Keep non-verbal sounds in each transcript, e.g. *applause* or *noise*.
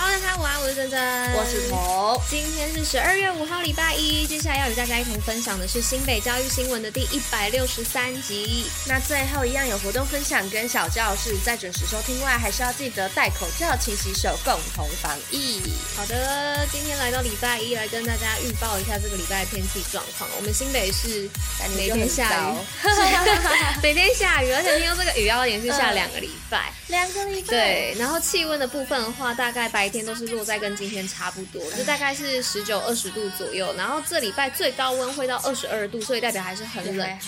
Hello，大家午安，我是珍珍，我是彤。今天是十二月五号，礼拜一。接下来要与大家一同分享的是新北教育新闻的第一百六十三集。那最后一样有活动分享跟小教室，在准时收听外，还是要记得戴口罩、勤洗手，共同防疫。好的，今天来到礼拜一，来跟大家预报一下这个礼拜的天气状况。我们新北市每天下雨，*laughs* *laughs* 每天下雨，而且听说这个雨要连续下两个礼拜，两个礼拜。对，然后气温的部分的话，大概白。白天都是落在跟今天差不多，就大概是十九二十度左右。然后这礼拜最高温会到二十二度，所以代表还是很冷。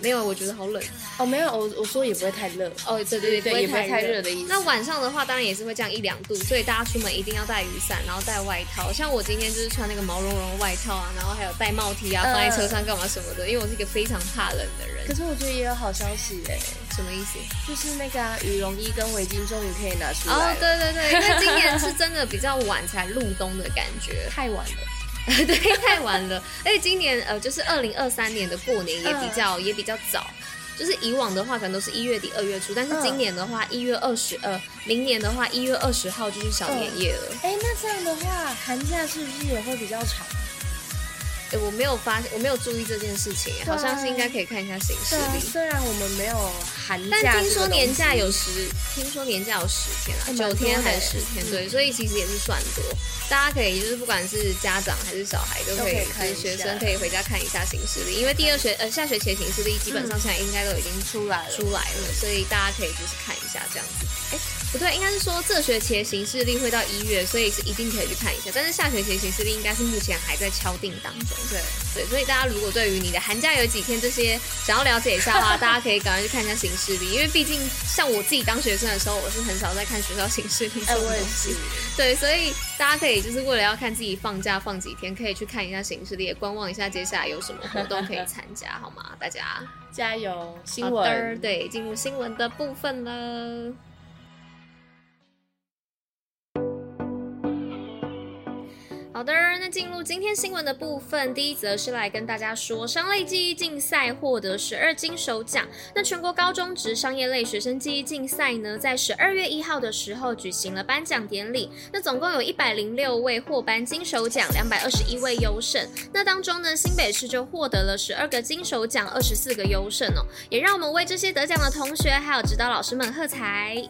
没有，我觉得好冷哦。没有，我我说也不会太热哦。对对对，对也不会太热的意思。那晚上的话，当然也是会降一两度，所以大家出门一定要带雨伞，然后带外套。像我今天就是穿那个毛茸茸的外套啊，然后还有戴帽 T 啊，放在车上干嘛什么的。因为我是一个非常怕冷的人。可是我觉得也有好消息哎，什么意思？就是那个、啊、羽绒衣跟围巾终于可以拿出来了。哦，对对对，因为今年是真的比较晚才入冬的感觉，*laughs* 太晚了。*laughs* 对，太晚了。而且今年呃，就是二零二三年的过年也比较、嗯、也比较早。就是以往的话，可能都是一月底二月初，但是今年的话，一月二十呃，明年的话，一月二十号就是小年夜了。哎、欸，那这样的话，寒假是不是也会比较长？欸、我没有发现，我没有注意这件事情，好像是应该可以看一下行事历。虽然我们没有寒假，但听说年假有十，听说年假有十天啊，九天还是十天？对，所以其实也是算多。大家可以就是不管是家长还是小孩都可以，就是学生可以回家看一下行事历，因为第二学呃下学期的行事历基本上现在应该都已经出来了，出来了，所以大家可以就是看一下这样子。哎、欸。不对，应该是说这学期的行事历会到一月，所以是一定可以去看一下。但是下学期的行事历应该是目前还在敲定当中。对对，所以大家如果对于你的寒假有几天这些想要了解一下的话，*laughs* 大家可以赶快去看一下行事历，因为毕竟像我自己当学生的时候，我是很少在看学校行事历这种东西。对，所以大家可以就是为了要看自己放假放几天，可以去看一下行事历，也观望一下接下来有什么活动可以参加，好吗？大家 *laughs* 加油！新闻对，进入新闻的部分了。好的，那进入今天新闻的部分，第一则是来跟大家说，商类记忆竞赛获得十二金手奖。那全国高中职商业类学生记忆竞赛呢，在十二月一号的时候举行了颁奖典礼。那总共有一百零六位获颁金手奖，两百二十一位优胜。那当中呢，新北市就获得了十二个金手奖，二十四个优胜哦。也让我们为这些得奖的同学还有指导老师们喝彩。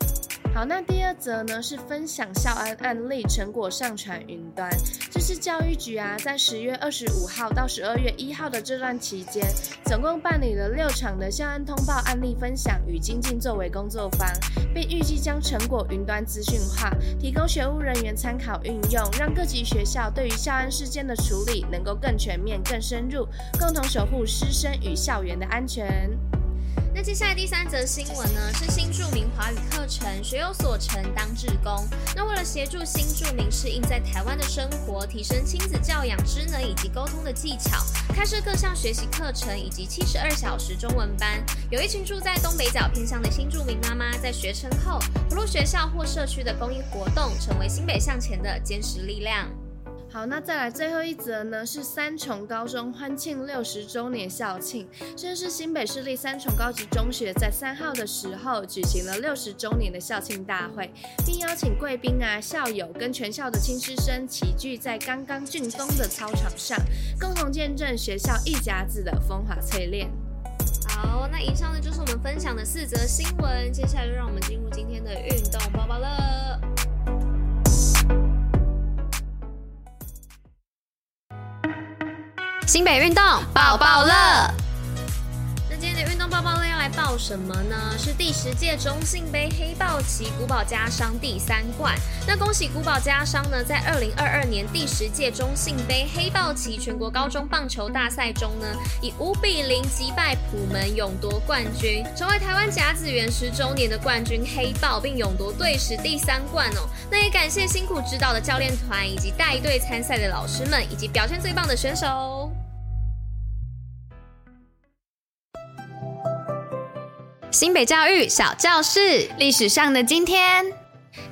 好，那第二则呢是分享校安案例成果上传云端。这是教育局啊，在十月二十五号到十二月一号的这段期间，总共办理了六场的校安通报案例分享与精进作为工作坊，并预计将成果云端资讯化，提供学务人员参考运用，让各级学校对于校安事件的处理能够更全面、更深入，共同守护师生与校园的安全。那接下来第三则新闻呢，是新住民华语学有所成当志工。那为了协助新住民适应在台湾的生活，提升亲子教养知能以及沟通的技巧，开设各项学习课程以及七十二小时中文班。有一群住在东北角偏乡的新住民妈妈，在学成后投入学校或社区的公益活动，成为新北向前的坚实力量。好，那再来最后一则呢，是三重高中欢庆六十周年校庆。这是新北市立三重高级中学在三号的时候举行了六十周年的校庆大会，并邀请贵宾啊、校友跟全校的亲师生齐聚在刚刚竣工的操场上，共同见证学校一甲子的风华淬炼。好，那以上呢就是我们分享的四则新闻，接下来就让我们进入今天的运动包包乐。新北运动爆爆乐，那今天的运动爆爆乐要来报什么呢？是第十届中信杯黑豹旗古堡家商第三冠。那恭喜古堡家商呢，在二零二二年第十届中信杯黑豹旗全国高中棒球大赛中呢，以五比零击败普门，勇夺冠军，成为台湾甲子园十周年的冠军黑豹，并勇夺队史第三冠哦。那也感谢辛苦指导的教练团，以及带队参赛的老师们，以及表现最棒的选手。新北教育小教室，历史上的今天。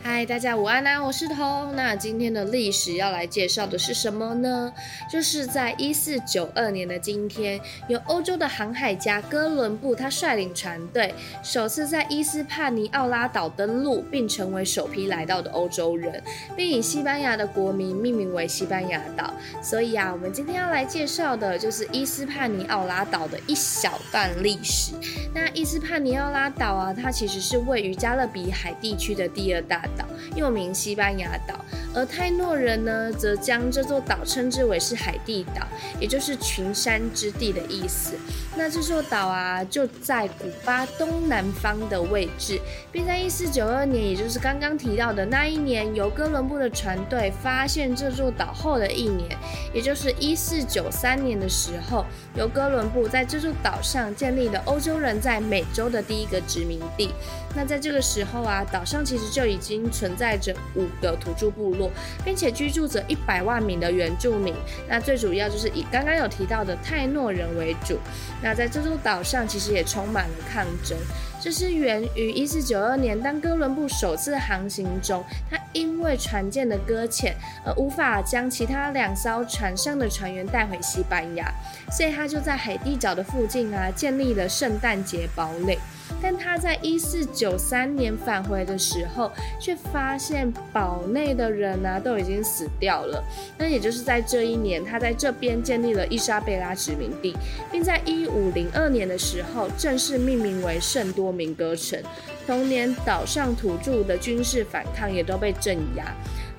嗨，大家午安啊！我是彤。那今天的历史要来介绍的是什么呢？就是在一四九二年的今天，由欧洲的航海家哥伦布他率领船队，首次在伊斯帕尼奥拉岛登陆，并成为首批来到的欧洲人，并以西班牙的国名命名为西班牙岛。所以啊，我们今天要来介绍的就是伊斯帕尼奥拉岛的一小段历史。那伊斯帕尼奥拉岛啊，它其实是位于加勒比海地区的第二大岛，又名西班牙岛。而泰诺人呢，则将这座岛称之为是海地岛，也就是群山之地的意思。那这座岛啊，就在古巴东南方的位置，并在一四九二年，也就是刚刚提到的那一年，由哥伦布的船队发现这座岛后的一年，也就是一四九三年的时候，由哥伦布在这座岛上建立了欧洲人在美洲的第一个殖民地。那在这个时候啊，岛上其实就已经存在着五个土著部落，并且居住着一百万名的原住民。那最主要就是以刚刚有提到的泰诺人为主。那在这座岛上，其实也充满了抗争。这是源于一四九二年，当哥伦布首次航行中，他因为船舰的搁浅而无法将其他两艘船上的船员带回西班牙，所以他就在海地角的附近啊建立了圣诞节堡垒。但他在一四九三年返回的时候，却发现堡内的人啊都已经死掉了。那也就是在这一年，他在这边建立了伊莎贝拉殖民地，并在一五零二年的时候正式命名为圣多明哥城。同年，岛上土著的军事反抗也都被镇压。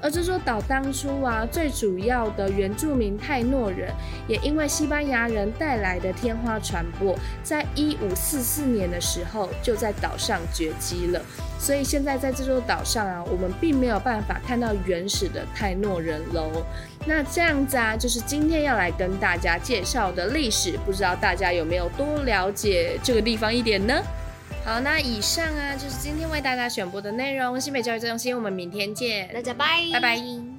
而这座岛当初啊，最主要的原住民泰诺人，也因为西班牙人带来的天花传播，在一五四四年的时候就在岛上绝迹了。所以现在在这座岛上啊，我们并没有办法看到原始的泰诺人喽。那这样子啊，就是今天要来跟大家介绍的历史，不知道大家有没有多了解这个地方一点呢？好，那以上啊就是今天为大家选播的内容。新北教育中心，我们明天见，大家拜，拜拜。